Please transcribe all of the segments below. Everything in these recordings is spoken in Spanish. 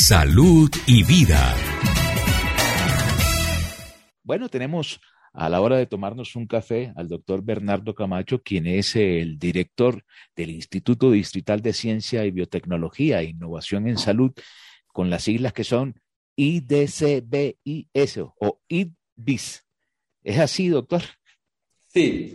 Salud y vida. Bueno, tenemos a la hora de tomarnos un café al doctor Bernardo Camacho, quien es el director del Instituto Distrital de Ciencia y Biotecnología e Innovación en Salud, con las siglas que son IDCBIS o IDBIS. ¿Es así, doctor? Sí,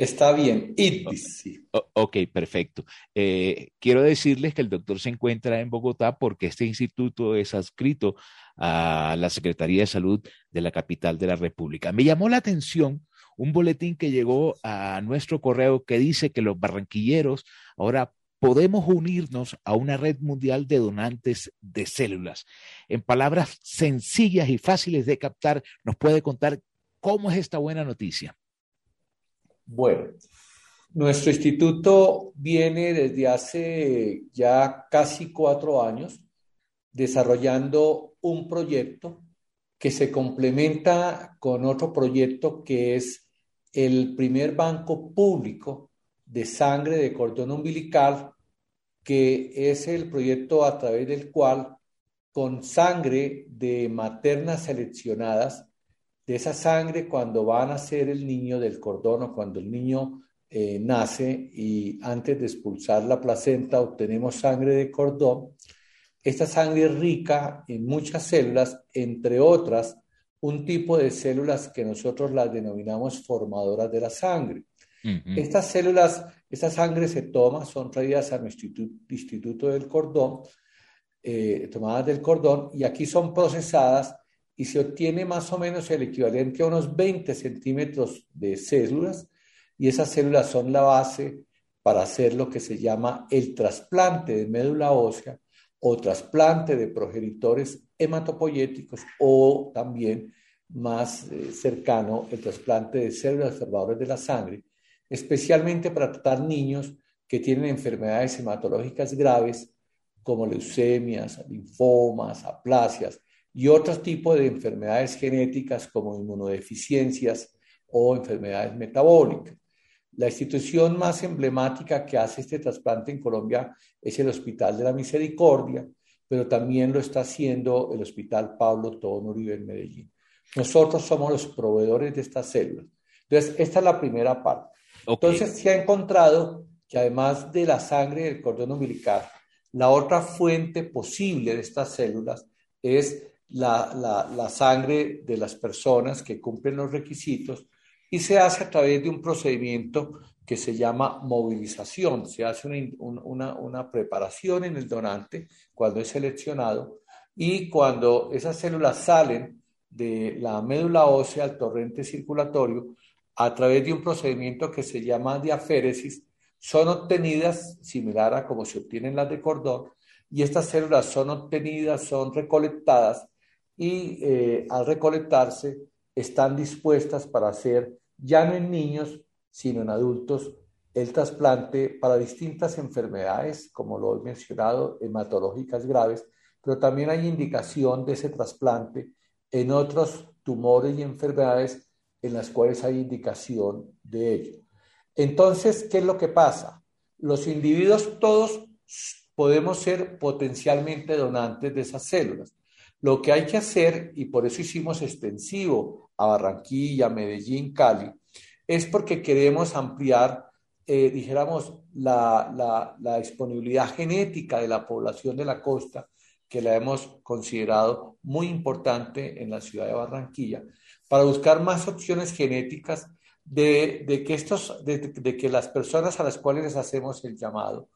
está bien. IDBIS, sí. ok, perfecto. Eh, quiero decirles que el doctor se encuentra en Bogotá porque este instituto es adscrito a la Secretaría de Salud de la capital de la República. Me llamó la atención un boletín que llegó a nuestro correo que dice que los barranquilleros ahora podemos unirnos a una red mundial de donantes de células. En palabras sencillas y fáciles de captar, nos puede contar cómo es esta buena noticia. Bueno, nuestro instituto viene desde hace ya casi cuatro años desarrollando un proyecto que se complementa con otro proyecto que es el primer banco público de sangre de cordón umbilical, que es el proyecto a través del cual con sangre de maternas seleccionadas, de esa sangre cuando va a nacer el niño del cordón o cuando el niño eh, nace y antes de expulsar la placenta obtenemos sangre de cordón, esta sangre es rica en muchas células, entre otras, un tipo de células que nosotros las denominamos formadoras de la sangre. Estas células, esta sangre se toma, son traídas a nuestro instituto, del cordón, eh, tomadas del cordón, y aquí son procesadas y se obtiene más o menos el equivalente a unos 20 centímetros de células, y esas células son la base para hacer lo que se llama el trasplante de médula ósea o trasplante de progenitores hematopoyéticos o también más eh, cercano el trasplante de células observadoras de la sangre, especialmente para tratar niños que tienen enfermedades hematológicas graves como leucemias, linfomas, aplasias y otros tipos de enfermedades genéticas como inmunodeficiencias o enfermedades metabólicas. La institución más emblemática que hace este trasplante en Colombia es el Hospital de la Misericordia, pero también lo está haciendo el Hospital Pablo Tobón Uribe en Medellín. Nosotros somos los proveedores de estas células. Entonces, esta es la primera parte. Entonces, se ha encontrado que además de la sangre del cordón umbilical, la otra fuente posible de estas células es la, la sangre de las personas que cumplen los requisitos y se hace a través de un procedimiento que se llama movilización. Se hace una, una, preparación en el donante cuando es seleccionado y cuando esas células salen de la médula ósea al torrente circulatorio, a través de un procedimiento que se llama diaféresis, son obtenidas similar a como se obtienen las de cordón, y estas células son obtenidas, son recolectadas y eh, al recolectarse están dispuestas para hacer ya no en niños, sino en adultos, el trasplante para distintas enfermedades, como lo he mencionado, hematológicas graves, pero también hay indicación de ese trasplante en otros tumores y enfermedades en las cuales hay indicación de ello. Entonces, ¿qué es lo que pasa? Los individuos todos podemos ser potencialmente donantes de esas células. Lo que hay que hacer, y por eso hicimos extensivo a Barranquilla, Medellín, Cali, es porque queremos ampliar, eh, dijéramos, la, la, disponibilidad genética de la población de la costa, que la hemos considerado muy importante en la ciudad de Barranquilla, para buscar más opciones genéticas de, que, estos, de, que las personas a las cuales les hacemos el llamado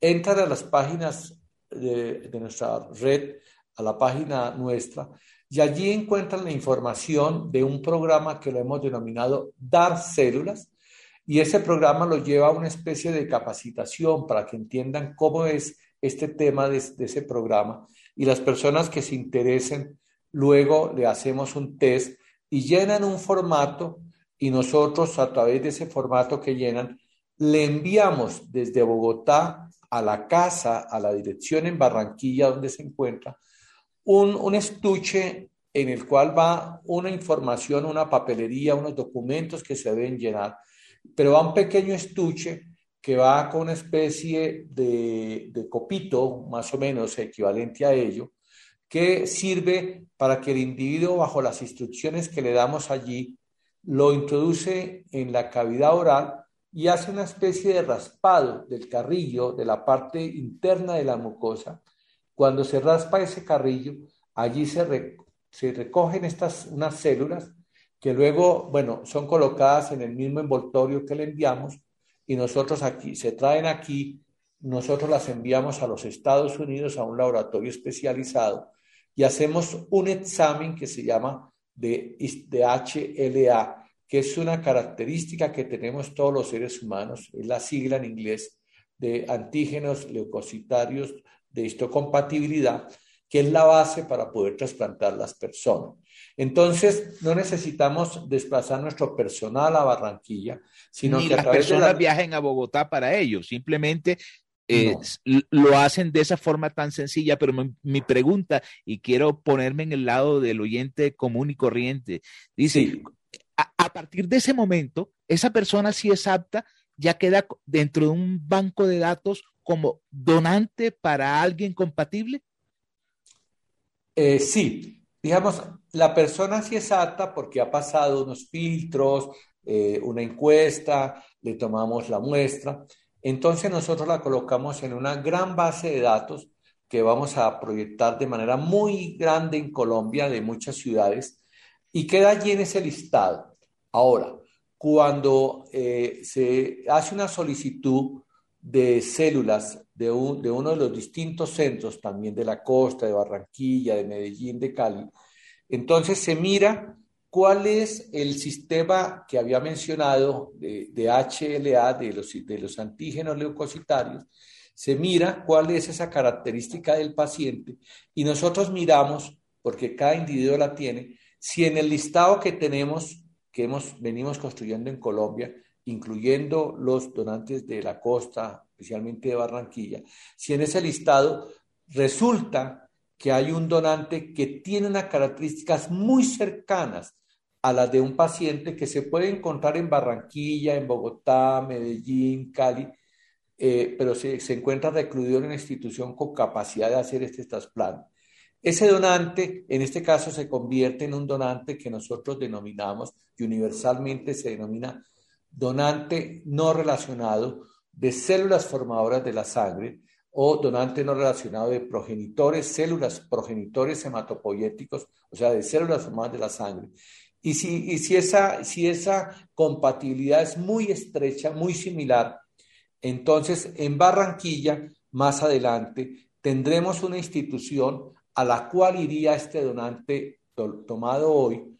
entran a las páginas de nuestra red, a la página nuestra, y allí encuentran la información de un programa que lo hemos denominado Dar Células, y ese programa lo lleva a una especie de capacitación para que entiendan cómo es este tema de, ese programa. Y las personas que se interesen, luego le hacemos un test y llenan un formato y nosotros a través de ese formato que llenan, le enviamos desde Bogotá a la casa, a la dirección en Barranquilla donde se encuentra, un, estuche en el cual va una información, una papelería, unos documentos que se deben llenar, pero va un pequeño estuche que va con una especie de, de, copito, más o menos equivalente a ello, que sirve para que el individuo, bajo las instrucciones que le damos allí, lo introduce en la cavidad oral y hace una especie de raspado del carrillo, de la parte interna de la mucosa. Cuando se raspa ese carrillo, allí se, recogen estas unas células que luego, bueno, son colocadas en el mismo envoltorio que le enviamos y nosotros aquí, se traen aquí, nosotros las enviamos a los Estados Unidos a un laboratorio especializado y hacemos un examen que se llama de, de HLA, que es una característica que tenemos todos los seres humanos, es la sigla en inglés de antígenos leucocitarios de histocompatibilidad, que es la base para poder trasplantar las personas. Entonces, no necesitamos desplazar nuestro personal a Barranquilla, sino Ni que a las través de personas la... viajen a Bogotá para ello, simplemente eh, lo hacen de esa forma tan sencilla, pero mi, mi, pregunta, y quiero ponerme en el lado del oyente común y corriente, dice, sí. a, a, partir de ese momento, esa persona si es apta, ya queda dentro de un banco de datos como donante para alguien compatible. Eh, sí, digamos, la persona sí es apta porque ha pasado unos filtros, eh, una encuesta, le tomamos la muestra. Entonces nosotros la colocamos en una gran base de datos que vamos a proyectar de manera muy grande en Colombia, de muchas ciudades, y queda allí en ese listado. Ahora, cuando eh, se hace una solicitud de células de, un, de, uno de los distintos centros, también de la costa, de Barranquilla, de Medellín, de Cali, entonces se mira cuál es el sistema que había mencionado de, de HLA, de los, de los antígenos leucocitarios, se mira cuál es esa característica del paciente y nosotros miramos, porque cada individuo la tiene, si en el listado que tenemos, que hemos, venimos construyendo en Colombia, incluyendo los donantes de la costa, especialmente de Barranquilla, si en ese listado resulta que hay un donante que tiene unas características muy cercanas a las de un paciente que se puede encontrar en Barranquilla, en Bogotá, Medellín, Cali, eh, pero se, se, encuentra recluido en una institución con capacidad de hacer este trasplante. Ese donante, en este caso, se convierte en un donante que nosotros denominamos y universalmente se denomina donante no relacionado de células formadoras de la sangre o donante no relacionado de progenitores, células progenitores hematopoyéticos, o sea, de células formadas de la sangre. Y si, y si, esa, si esa compatibilidad es muy estrecha, muy similar, entonces en Barranquilla, más adelante, tendremos una institución a la cual iría este donante to tomado hoy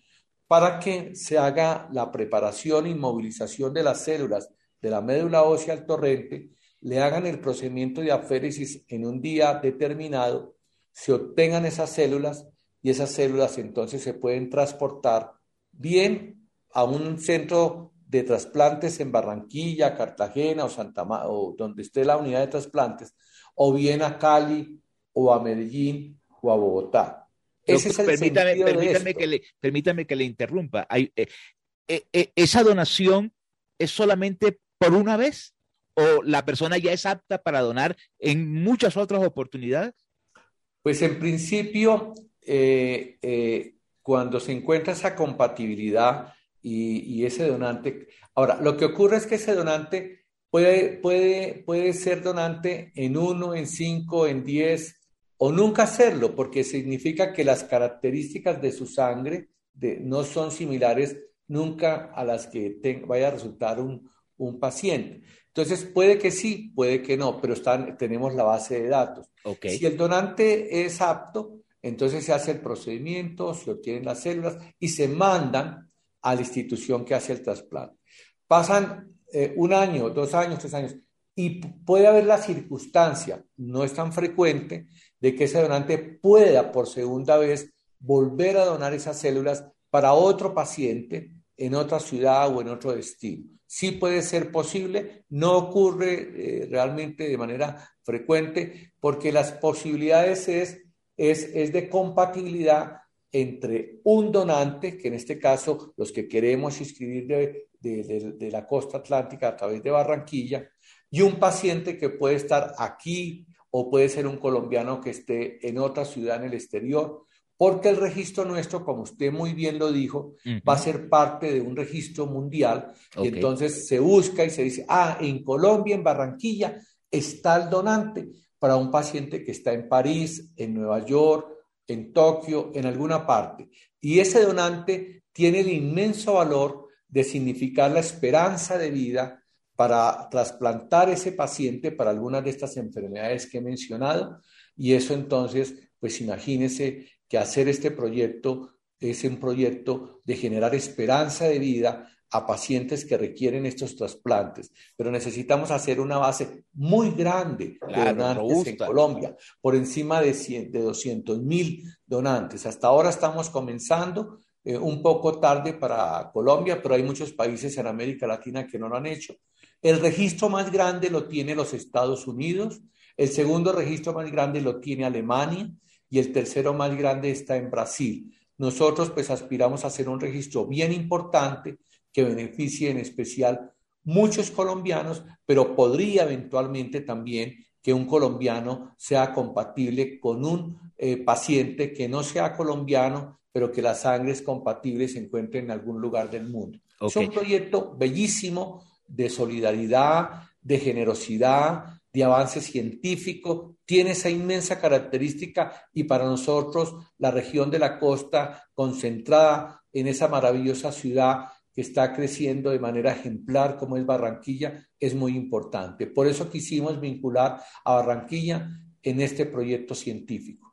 para que se haga la preparación y movilización de las células de la médula ósea al torrente, le hagan el procedimiento de aféresis en un día determinado, se obtengan esas células y esas células entonces se pueden transportar bien a un centro de trasplantes en Barranquilla, Cartagena o Santa Ma o donde esté la unidad de trasplantes, o bien a Cali o a Medellín o a Bogotá. Ese es el permítame, permítame, que le, permítame que le interrumpa. Hay, eh, eh, ¿Esa donación es solamente por una vez o la persona ya es apta para donar en muchas otras oportunidades? Pues en principio, eh, eh, cuando se encuentra esa compatibilidad y, y, ese donante, ahora, lo que ocurre es que ese donante puede, puede, puede ser donante en uno, en cinco, en diez, o nunca hacerlo, porque significa que las características de su sangre de, no son similares nunca a las que te, vaya a resultar un, un, paciente. Entonces, puede que sí, puede que no, pero están, tenemos la base de datos. Okay. Si el donante es apto, entonces se hace el procedimiento, se obtienen las células y se mandan a la institución que hace el trasplante. Pasan eh, un año, dos años, tres años, y puede haber la circunstancia, no es tan frecuente, de que ese donante pueda por segunda vez volver a donar esas células para otro paciente en otra ciudad o en otro destino. Sí puede ser posible, no ocurre eh, realmente de manera frecuente porque las posibilidades es, es, es de compatibilidad entre un donante, que en este caso los que queremos inscribir de, de, la costa atlántica a través de Barranquilla, y un paciente que puede estar aquí o puede ser un colombiano que esté en otra ciudad en el exterior, porque el registro nuestro, como usted muy bien lo dijo, va a ser parte de un registro mundial. Y entonces se busca y se dice, ah, en Colombia, en Barranquilla, está el donante para un paciente que está en París, en Nueva York, en Tokio, en alguna parte. Y ese donante tiene el inmenso valor de significar la esperanza de vida para trasplantar ese paciente para algunas de estas enfermedades que he mencionado. Y eso entonces, pues imagínese que hacer este proyecto es un proyecto de generar esperanza de vida a pacientes que requieren estos trasplantes, pero necesitamos hacer una base muy grande de donantes en Colombia, por encima de, de 200 mil donantes. Hasta ahora estamos comenzando, eh, un poco tarde para Colombia, pero hay muchos países en América Latina que no lo han hecho. El registro más grande lo tiene los Estados Unidos, el segundo registro más grande lo tiene Alemania y el tercero más grande está en Brasil. Nosotros pues aspiramos a hacer un registro bien importante que beneficie en especial muchos colombianos, pero podría eventualmente también que un colombiano sea compatible con un eh, paciente que no sea colombiano, pero que la sangre es compatible y se encuentre en algún lugar del mundo. Es un proyecto bellísimo de solidaridad, de generosidad, de avance científico, tiene esa inmensa característica y para nosotros la región de la costa concentrada en esa maravillosa ciudad que está creciendo de manera ejemplar como es Barranquilla es muy importante. Por eso quisimos vincular a Barranquilla en este proyecto científico.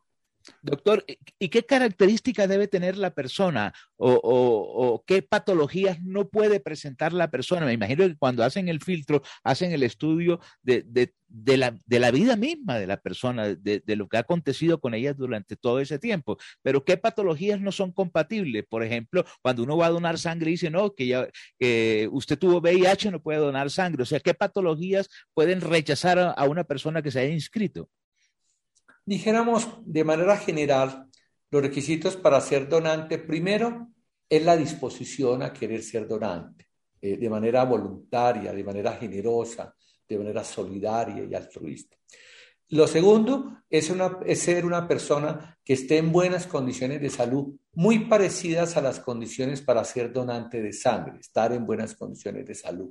Doctor, ¿y qué características debe tener la persona o, qué patologías no puede presentar la persona? Me imagino que cuando hacen el filtro, hacen el estudio de, la, vida misma de la persona, de, lo que ha acontecido con ella durante todo ese tiempo. Pero ¿qué patologías no son compatibles? Por ejemplo, cuando uno va a donar sangre y dice, no, que, ya, usted tuvo VIH, no puede donar sangre. O sea, ¿qué patologías pueden rechazar a una persona que se haya inscrito? Dijéramos de manera general, los requisitos para ser donante, primero, es la disposición a querer ser donante, eh, de manera voluntaria, de manera generosa, de manera solidaria y altruista. Lo segundo es, es, ser una persona que esté en buenas condiciones de salud, muy parecidas a las condiciones para ser donante de sangre, estar en buenas condiciones de salud.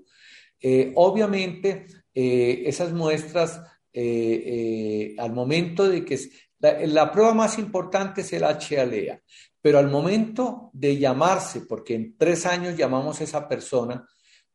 Eh, obviamente, eh, esas muestras eh, eh, al momento de que la, prueba más importante es el HLA, pero al momento de llamarse, porque en tres años llamamos a esa persona,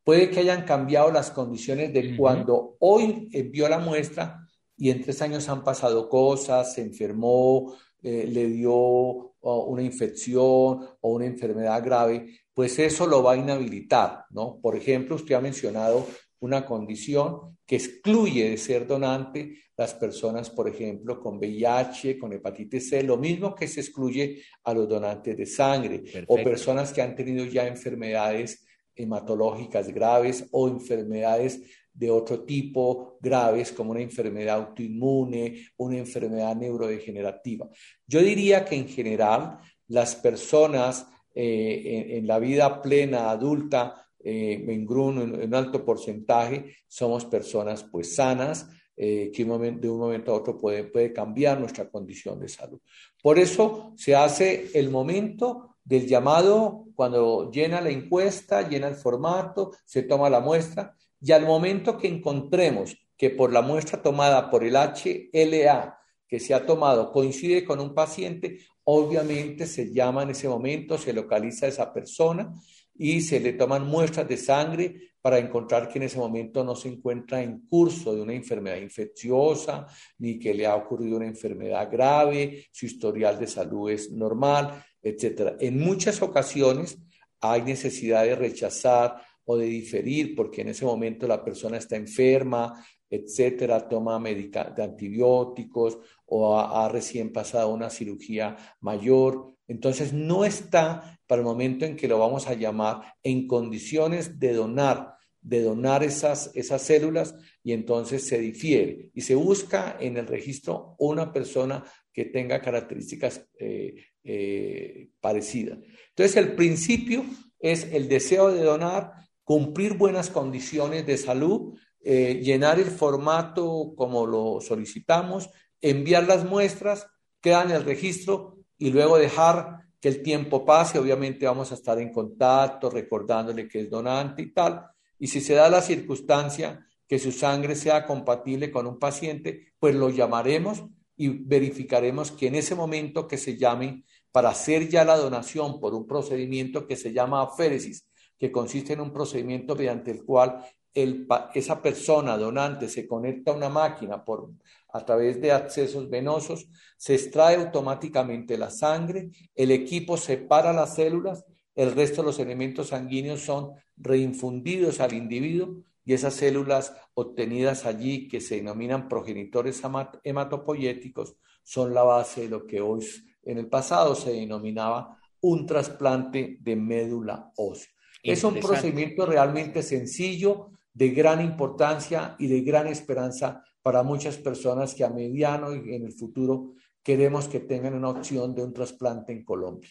puede que hayan cambiado las condiciones de cuando hoy envió la muestra y en tres años han pasado cosas, se enfermó, eh, le dio una infección o una enfermedad grave, pues eso lo va a inhabilitar, ¿no? Por ejemplo, usted ha mencionado una condición que excluye de ser donante las personas, por ejemplo, con VIH, con hepatitis C, lo mismo que se excluye a los donantes de sangre o personas que han tenido ya enfermedades hematológicas graves o enfermedades de otro tipo graves como una enfermedad autoinmune, una enfermedad neurodegenerativa. Yo diría que en general las personas eh, en, la vida plena adulta eh, en en, un alto porcentaje, somos personas pues sanas, eh, que de un momento a otro puede, puede cambiar nuestra condición de salud. Por eso se hace el momento del llamado cuando llena la encuesta, llena el formato, se toma la muestra y al momento que encontremos que por la muestra tomada por el HLA que se ha tomado coincide con un paciente, obviamente se llama en ese momento, se localiza a esa persona y se le toman muestras de sangre para encontrar que en ese momento no se encuentra en curso de una enfermedad infecciosa, ni que le ha ocurrido una enfermedad grave, su historial de salud es normal, etc. En muchas ocasiones hay necesidad de rechazar o de diferir porque en ese momento la persona está enferma, etcétera, toma de antibióticos o ha recién pasado una cirugía mayor. Entonces no está para el momento en que lo vamos a llamar en condiciones de donar, de donar esas, esas células y entonces se difiere y se busca en el registro una persona que tenga características eh, eh, parecidas. Entonces el principio es el deseo de donar, cumplir buenas condiciones de salud, eh, llenar el formato como lo solicitamos, enviar las muestras, quedan en el registro y luego dejar que el tiempo pase. Obviamente vamos a estar en contacto, recordándole que es donante y tal. Y si se da la circunstancia que su sangre sea compatible con un paciente, pues lo llamaremos y verificaremos que en ese momento que se llame para hacer ya la donación por un procedimiento que se llama aféresis, que consiste en un procedimiento mediante el cual esa persona donante se conecta a una máquina por, a través de accesos venosos, se extrae automáticamente la sangre, el equipo separa las células, el resto de los elementos sanguíneos son reinfundidos al individuo y esas células obtenidas allí, que se denominan progenitores hematopoyéticos, son la base de lo que hoy en el pasado se denominaba un trasplante de médula ósea. Es un procedimiento realmente sencillo, de gran importancia y de gran esperanza para muchas personas que a mediano y en el futuro queremos que tengan una opción de un trasplante en Colombia.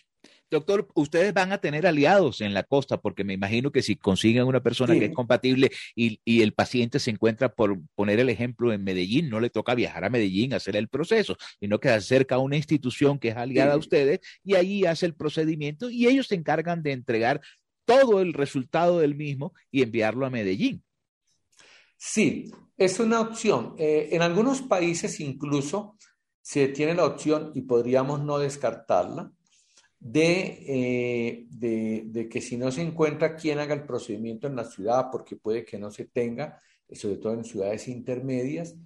Doctor, ustedes van a tener aliados en la costa, porque me imagino que si consiguen una persona que es compatible y, y, el paciente se encuentra, por poner el ejemplo, en Medellín, no le toca viajar a Medellín a hacer el proceso, sino que se acerca a una institución que es aliada a ustedes y ahí hace el procedimiento y ellos se encargan de entregar todo el resultado del mismo y enviarlo a Medellín. Sí, es una opción. Eh, en algunos países incluso se tiene la opción, y podríamos no descartarla, eh, de, de, que si no se encuentra quien haga el procedimiento en la ciudad, porque puede que no se tenga, sobre todo en ciudades intermedias,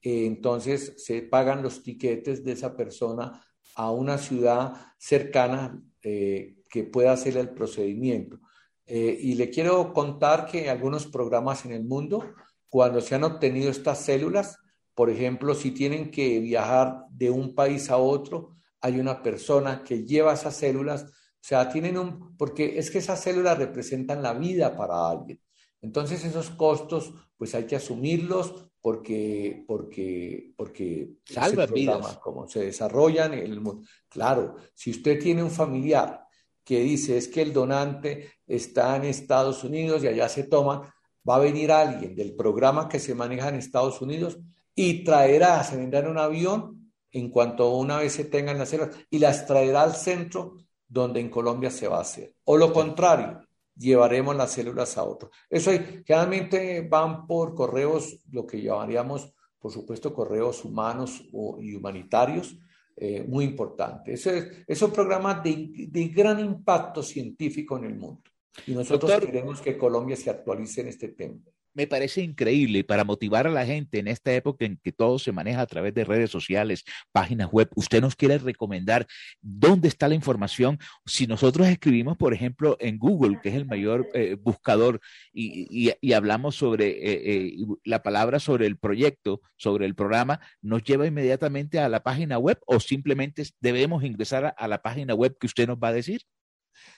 eh, entonces se pagan los tiquetes de esa persona a una ciudad cercana que pueda hacer el procedimiento. y le quiero contar que algunos programas en el mundo cuando se han obtenido estas células, por ejemplo, si tienen que viajar de un país a otro, hay una persona que lleva esas células, o sea, tienen un, porque es que esas células representan la vida para alguien. Entonces esos costos, pues hay que asumirlos porque, porque, porque salvan vidas. Como se desarrollan en el mundo. Claro, si usted tiene un familiar que dice es que el donante está en Estados Unidos y allá se toma, va a venir alguien del programa que se maneja en Estados Unidos y traerá, se vendrá en un avión en cuanto una vez se tengan las células y las traerá al centro donde en Colombia se va a hacer. O lo contrario, llevaremos las células a otro. Eso generalmente van por correos, lo que llamaríamos, por supuesto, correos humanos y humanitarios, eh, muy importante. Eso es, un programa de gran impacto científico en el mundo. Y nosotros queremos que Colombia se actualice en este tema. Me parece increíble para motivar a la gente en esta época en que todo se maneja a través de redes sociales, páginas web. ¿Usted nos quiere recomendar dónde está la información? Si nosotros escribimos, por ejemplo, en Google, que es el mayor eh, buscador, y, hablamos sobre eh, eh, la palabra sobre el proyecto, sobre el programa, ¿nos lleva inmediatamente a la página web o simplemente debemos ingresar a la página web que usted nos va a decir?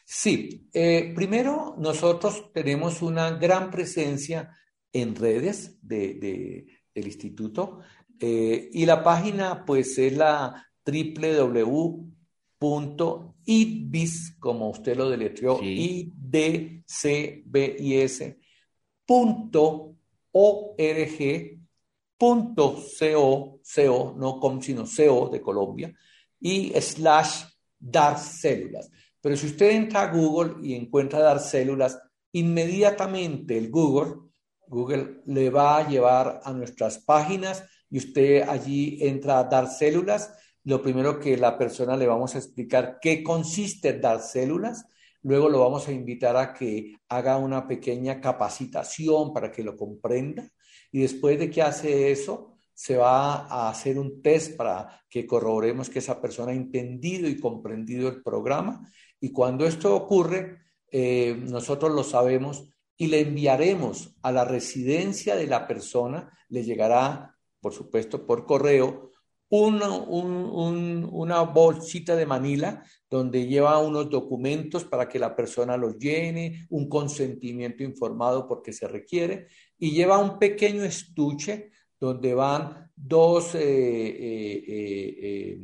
Sí, eh, primero nosotros tenemos una gran presencia en redes del instituto eh, y la página pues es la www.idbis, como usted lo deletreó, sí. idcbis punto org punto co, co, no com, sino co de Colombia, y slash dar células. Pero si usted entra a Google y encuentra dar células, inmediatamente el Google, Google le va a llevar a nuestras páginas y usted allí entra a dar células. Lo primero que la persona le vamos a explicar qué consiste dar células. Luego lo vamos a invitar a que haga una pequeña capacitación para que lo comprenda. Y después de que hace eso, se va a hacer un test para que corroboremos que esa persona ha entendido y comprendido el programa y cuando esto ocurre, eh, nosotros lo sabemos y le enviaremos a la residencia de la persona, le llegará, por supuesto, por correo, una, una bolsita de Manila donde lleva unos documentos para que la persona los llene, un consentimiento informado porque se requiere, y lleva un pequeño estuche donde van dos eh, eh,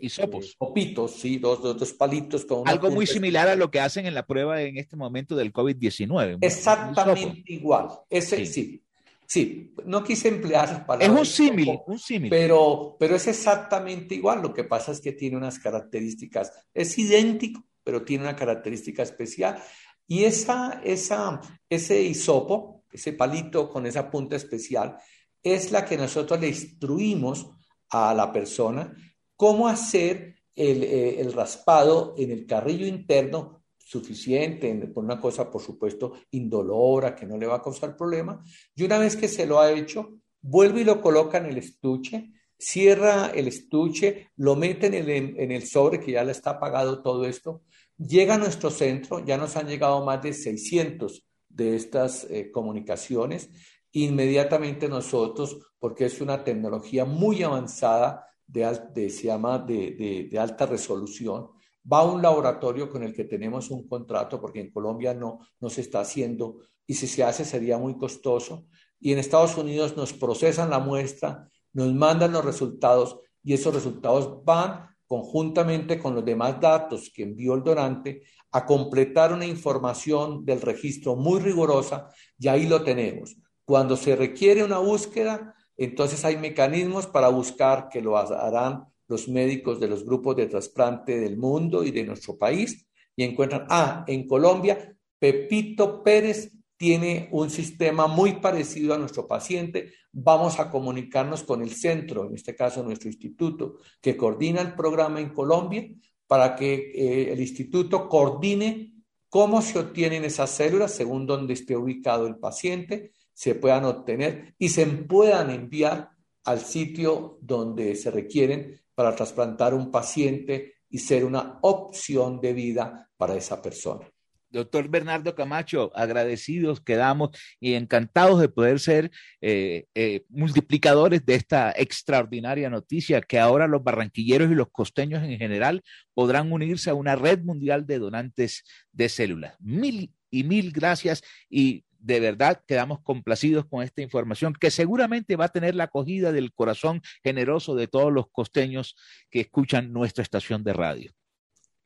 hisopos. Popitos, sí, dos, dos, palitos con Algo muy similar a lo que hacen en la prueba en este momento del COVID-19. Exactamente igual. Ese sí. Sí, no quise emplear palabras. Es un símil, un símil. Pero, pero es exactamente igual. Lo que pasa es que tiene unas características, es idéntico, pero tiene una característica especial. Y esa, esa, ese hisopo, ese palito con esa punta especial, es la que nosotros le instruimos a la persona cómo hacer el, eh, el raspado en el carrillo interno suficiente, por una cosa, por supuesto, indolora, que no le va a causar problema. Y una vez que se lo ha hecho, vuelve y lo coloca en el estuche, cierra el estuche, lo mete en el, en el sobre, que ya le está pagado todo esto, llega a nuestro centro, ya nos han llegado más de 600 de estas eh, comunicaciones, inmediatamente nosotros, porque es una tecnología muy avanzada, de, se llama de, de alta resolución, va a un laboratorio con el que tenemos un contrato, porque en Colombia no, no se está haciendo y si se hace sería muy costoso. Y en Estados Unidos nos procesan la muestra, nos mandan los resultados y esos resultados van conjuntamente con los demás datos que envió el donante a completar una información del registro muy rigurosa y ahí lo tenemos. Cuando se requiere una búsqueda, entonces hay mecanismos para buscar que lo harán los médicos de los grupos de trasplante del mundo y de nuestro país y encuentran, ah, en Colombia, Pepito Pérez tiene un sistema muy parecido a nuestro paciente, vamos a comunicarnos con el centro, en este caso nuestro instituto, que coordina el programa en Colombia, para que eh, el instituto coordine cómo se obtienen esas células según donde esté ubicado el paciente, se puedan obtener y se puedan enviar al sitio donde se requieren para trasplantar un paciente y ser una opción de vida para esa persona. Doctor Bernardo Camacho, agradecidos quedamos y encantados de poder ser eh, eh, multiplicadores de esta extraordinaria noticia que ahora los barranquilleros y los costeños en general podrán unirse a una red mundial de donantes de células. Mil y mil gracias y de verdad quedamos complacidos con esta información que seguramente va a tener la acogida del corazón generoso de todos los costeños que escuchan nuestra estación de radio.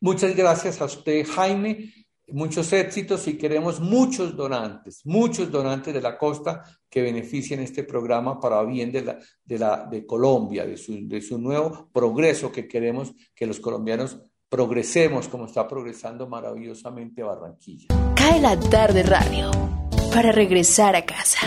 Muchas gracias a usted, Jaime. Muchos éxitos y queremos muchos donantes, muchos donantes de la costa que beneficien este programa para bien de, la, de, la, de Colombia, de su, de su nuevo progreso que queremos que los colombianos progresemos como está progresando maravillosamente Barranquilla. Cae la tarde radio para regresar a casa.